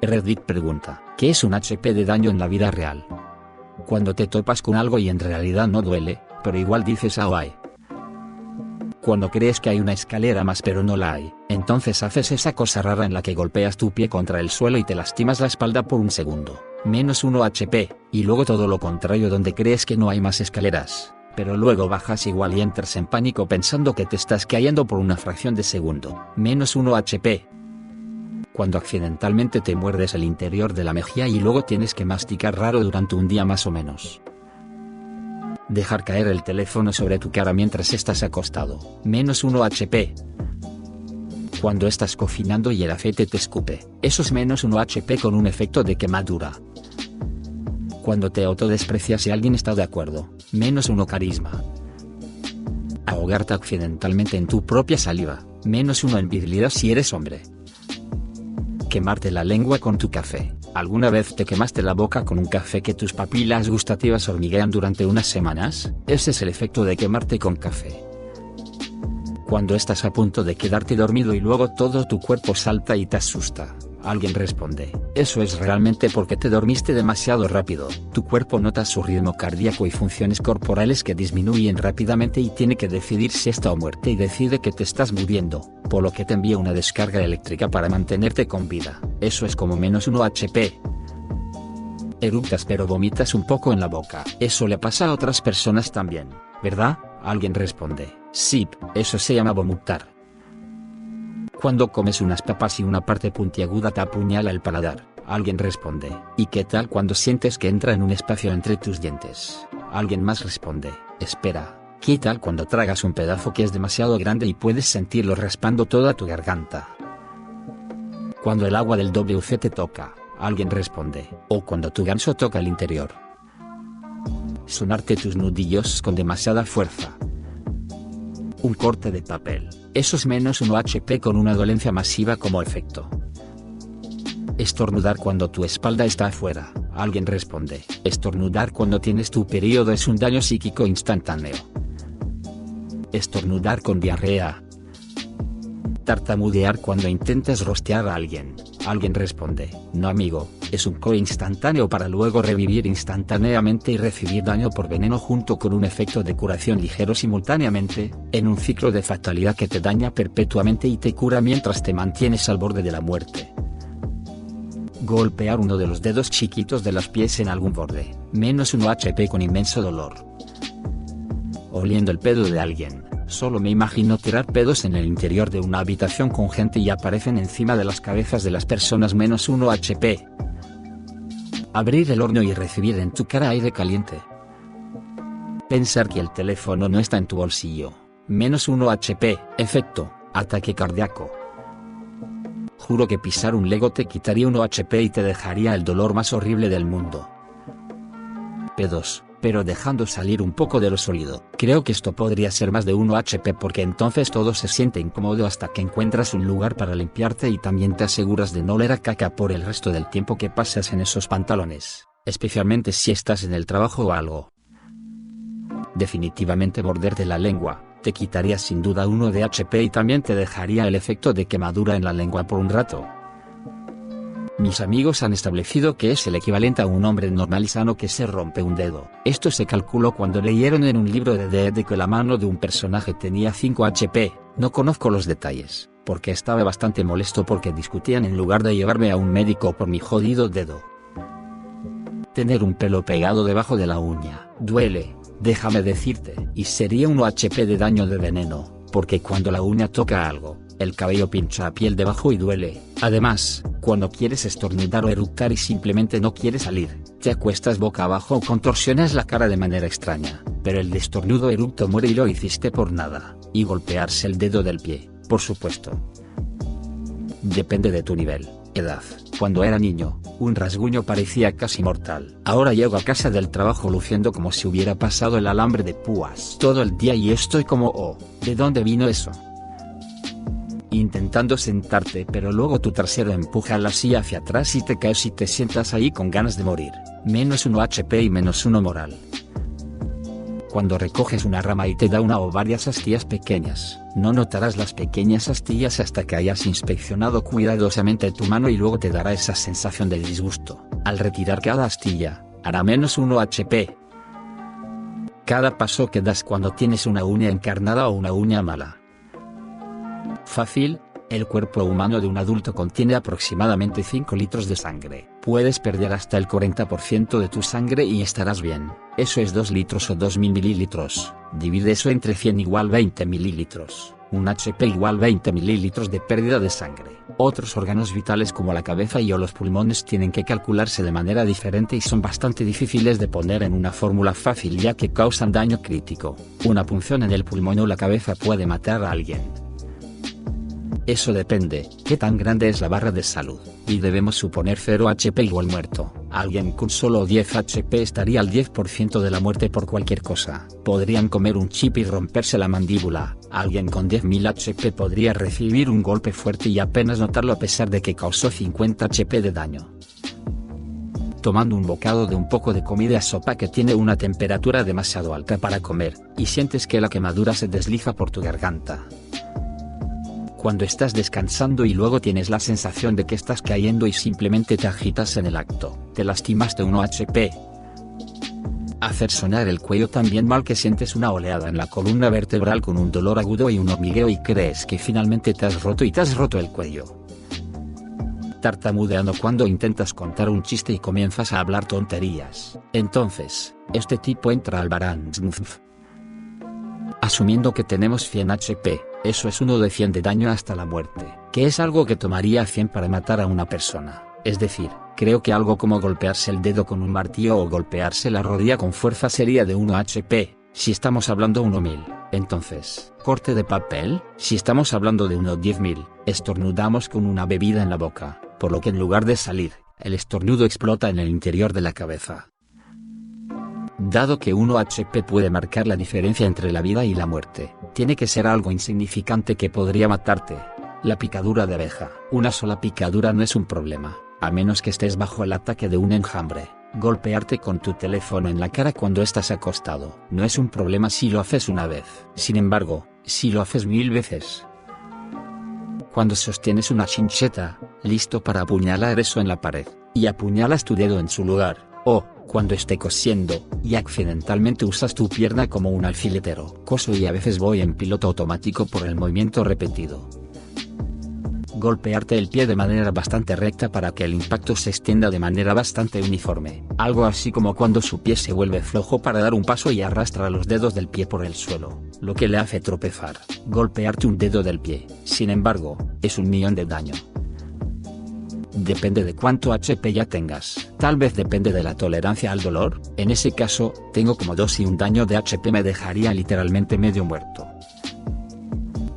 Reddit pregunta, ¿qué es un HP de daño en la vida real? Cuando te topas con algo y en realidad no duele, pero igual dices ah ay. Cuando crees que hay una escalera más pero no la hay, entonces haces esa cosa rara en la que golpeas tu pie contra el suelo y te lastimas la espalda por un segundo, menos 1 HP, y luego todo lo contrario donde crees que no hay más escaleras, pero luego bajas igual y entras en pánico pensando que te estás cayendo por una fracción de segundo, menos 1 HP, cuando accidentalmente te muerdes el interior de la mejilla y luego tienes que masticar raro durante un día más o menos. Dejar caer el teléfono sobre tu cara mientras estás acostado, menos 1 HP. Cuando estás cocinando y el aceite te escupe, eso es menos 1 HP con un efecto de quemadura. Cuando te autodesprecias y alguien está de acuerdo, menos 1 carisma. Ahogarte accidentalmente en tu propia saliva, menos 1 en si eres hombre. Quemarte la lengua con tu café. ¿Alguna vez te quemaste la boca con un café que tus papilas gustativas hormiguean durante unas semanas? Ese es el efecto de quemarte con café. Cuando estás a punto de quedarte dormido y luego todo tu cuerpo salta y te asusta. Alguien responde, eso es realmente porque te dormiste demasiado rápido, tu cuerpo nota su ritmo cardíaco y funciones corporales que disminuyen rápidamente y tiene que decidir si está o muerte y decide que te estás muriendo, por lo que te envía una descarga eléctrica para mantenerte con vida, eso es como menos 1 HP. Eructas pero vomitas un poco en la boca, eso le pasa a otras personas también, ¿verdad? Alguien responde, sí, eso se llama vomitar. Cuando comes unas papas y una parte puntiaguda te apuñala el paladar, alguien responde. ¿Y qué tal cuando sientes que entra en un espacio entre tus dientes? Alguien más responde. Espera, ¿qué tal cuando tragas un pedazo que es demasiado grande y puedes sentirlo raspando toda tu garganta? Cuando el agua del WC te toca, alguien responde. O cuando tu ganso toca el interior. Sonarte tus nudillos con demasiada fuerza. Un corte de papel eso es menos 1 HP con una dolencia masiva como efecto. Estornudar cuando tu espalda está afuera, alguien responde. Estornudar cuando tienes tu periodo es un daño psíquico instantáneo. Estornudar con diarrea. Tartamudear cuando intentas rostear a alguien, alguien responde. No amigo, es un co instantáneo para luego revivir instantáneamente y recibir daño por veneno junto con un efecto de curación ligero simultáneamente, en un ciclo de fatalidad que te daña perpetuamente y te cura mientras te mantienes al borde de la muerte. Golpear uno de los dedos chiquitos de los pies en algún borde, menos 1 HP con inmenso dolor. Oliendo el pedo de alguien, solo me imagino tirar pedos en el interior de una habitación con gente y aparecen encima de las cabezas de las personas menos 1 HP. Abrir el horno y recibir en tu cara aire caliente. Pensar que el teléfono no está en tu bolsillo. Menos 1 HP. Efecto. Ataque cardíaco. Juro que pisar un Lego te quitaría 1 HP y te dejaría el dolor más horrible del mundo. P2 pero dejando salir un poco de lo sólido. Creo que esto podría ser más de 1 HP porque entonces todo se siente incómodo hasta que encuentras un lugar para limpiarte y también te aseguras de no oler a caca por el resto del tiempo que pasas en esos pantalones, especialmente si estás en el trabajo o algo. Definitivamente de la lengua, te quitaría sin duda uno de HP y también te dejaría el efecto de quemadura en la lengua por un rato. Mis amigos han establecido que es el equivalente a un hombre normal y sano que se rompe un dedo. Esto se calculó cuando leyeron en un libro de D.E.D. que la mano de un personaje tenía 5 HP. No conozco los detalles, porque estaba bastante molesto porque discutían en lugar de llevarme a un médico por mi jodido dedo. Tener un pelo pegado debajo de la uña, duele, déjame decirte, y sería un HP de daño de veneno, porque cuando la uña toca algo, el cabello pincha a piel debajo y duele. Además, cuando quieres estornudar o eructar y simplemente no quieres salir, te acuestas boca abajo o contorsionas la cara de manera extraña, pero el destornudo eructo muere y lo hiciste por nada, y golpearse el dedo del pie, por supuesto. Depende de tu nivel, edad. Cuando era niño, un rasguño parecía casi mortal. Ahora llego a casa del trabajo luciendo como si hubiera pasado el alambre de púas todo el día y estoy como, oh, ¿de dónde vino eso? Intentando sentarte pero luego tu trasero empuja la silla hacia atrás y te caes y te sientas ahí con ganas de morir. Menos 1 HP y menos 1 moral. cuando recoges una rama y te da una o varias astillas pequeñas. No notarás las pequeñas astillas hasta que hayas inspeccionado cuidadosamente tu mano y luego te dará esa sensación de disgusto. Al retirar cada astilla, hará menos 1 HP. Cada paso que das cuando tienes una uña encarnada o una uña mala. Fácil, el cuerpo humano de un adulto contiene aproximadamente 5 litros de sangre. Puedes perder hasta el 40% de tu sangre y estarás bien. Eso es 2 litros o 2000 mililitros. Divide eso entre 100 igual 20 mililitros. Un HP igual 20 mililitros de pérdida de sangre. Otros órganos vitales como la cabeza y o los pulmones tienen que calcularse de manera diferente y son bastante difíciles de poner en una fórmula fácil ya que causan daño crítico. Una punción en el pulmón o la cabeza puede matar a alguien. Eso depende, qué tan grande es la barra de salud, y debemos suponer 0 HP igual muerto. Alguien con solo 10 HP estaría al 10% de la muerte por cualquier cosa. Podrían comer un chip y romperse la mandíbula. Alguien con 10.000 HP podría recibir un golpe fuerte y apenas notarlo a pesar de que causó 50 HP de daño tomando un bocado de un poco de comida sopa que tiene una temperatura demasiado alta para comer, y sientes que la quemadura se desliza por tu garganta cuando estás descansando y luego tienes la sensación de que estás cayendo y simplemente te agitas en el acto, te lastimaste 1 HP. Hacer sonar el cuello también mal que sientes una oleada en la columna vertebral con un dolor agudo y un hormigueo y crees que finalmente te has roto y te has roto el cuello. Tartamudeando cuando intentas contar un chiste y comienzas a hablar tonterías. Entonces, este tipo entra al barán. Asumiendo que tenemos 100 HP, eso es uno de 100 de daño hasta la muerte, que es algo que tomaría 100 para matar a una persona. Es decir, creo que algo como golpearse el dedo con un martillo o golpearse la rodilla con fuerza sería de 1 HP, si estamos hablando 1000. Entonces, corte de papel, si estamos hablando de unos 10.000, estornudamos con una bebida en la boca, por lo que en lugar de salir, el estornudo explota en el interior de la cabeza. Dado que 1 HP puede marcar la diferencia entre la vida y la muerte, tiene que ser algo insignificante que podría matarte. La picadura de abeja. Una sola picadura no es un problema, a menos que estés bajo el ataque de un enjambre. Golpearte con tu teléfono en la cara cuando estás acostado no es un problema si lo haces una vez. Sin embargo, si lo haces mil veces. Cuando sostienes una chincheta, listo para apuñalar eso en la pared, y apuñalas tu dedo en su lugar, o, cuando esté cosiendo, y accidentalmente usas tu pierna como un alfiletero. Coso y a veces voy en piloto automático por el movimiento repetido. Golpearte el pie de manera bastante recta para que el impacto se extienda de manera bastante uniforme. Algo así como cuando su pie se vuelve flojo para dar un paso y arrastra los dedos del pie por el suelo, lo que le hace tropezar. Golpearte un dedo del pie, sin embargo, es un millón de daño. Depende de cuánto HP ya tengas. Tal vez depende de la tolerancia al dolor, en ese caso, tengo como 2 y un daño de HP me dejaría literalmente medio muerto.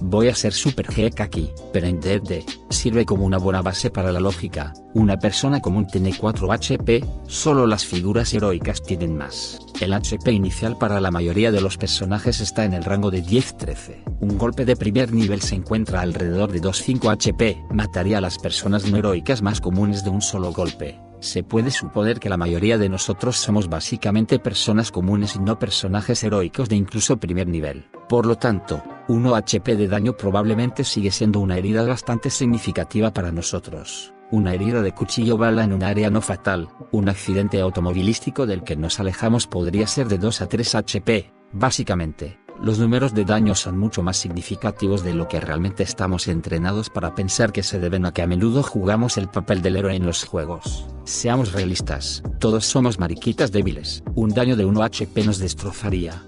Voy a ser super geek aquí, pero en D&D, sirve como una buena base para la lógica, una persona común tiene 4 HP, solo las figuras heroicas tienen más. El HP inicial para la mayoría de los personajes está en el rango de 10-13. Un golpe de primer nivel se encuentra alrededor de 2-5 HP, mataría a las personas no heroicas más comunes de un solo golpe. Se puede suponer que la mayoría de nosotros somos básicamente personas comunes y no personajes heroicos de incluso primer nivel. Por lo tanto, 1 HP de daño probablemente sigue siendo una herida bastante significativa para nosotros. Una herida de cuchillo bala en un área no fatal, un accidente automovilístico del que nos alejamos podría ser de 2 a 3 HP, básicamente, los números de daño son mucho más significativos de lo que realmente estamos entrenados para pensar que se deben a que a menudo jugamos el papel del héroe en los juegos. Seamos realistas, todos somos mariquitas débiles, un daño de 1 HP nos destrozaría.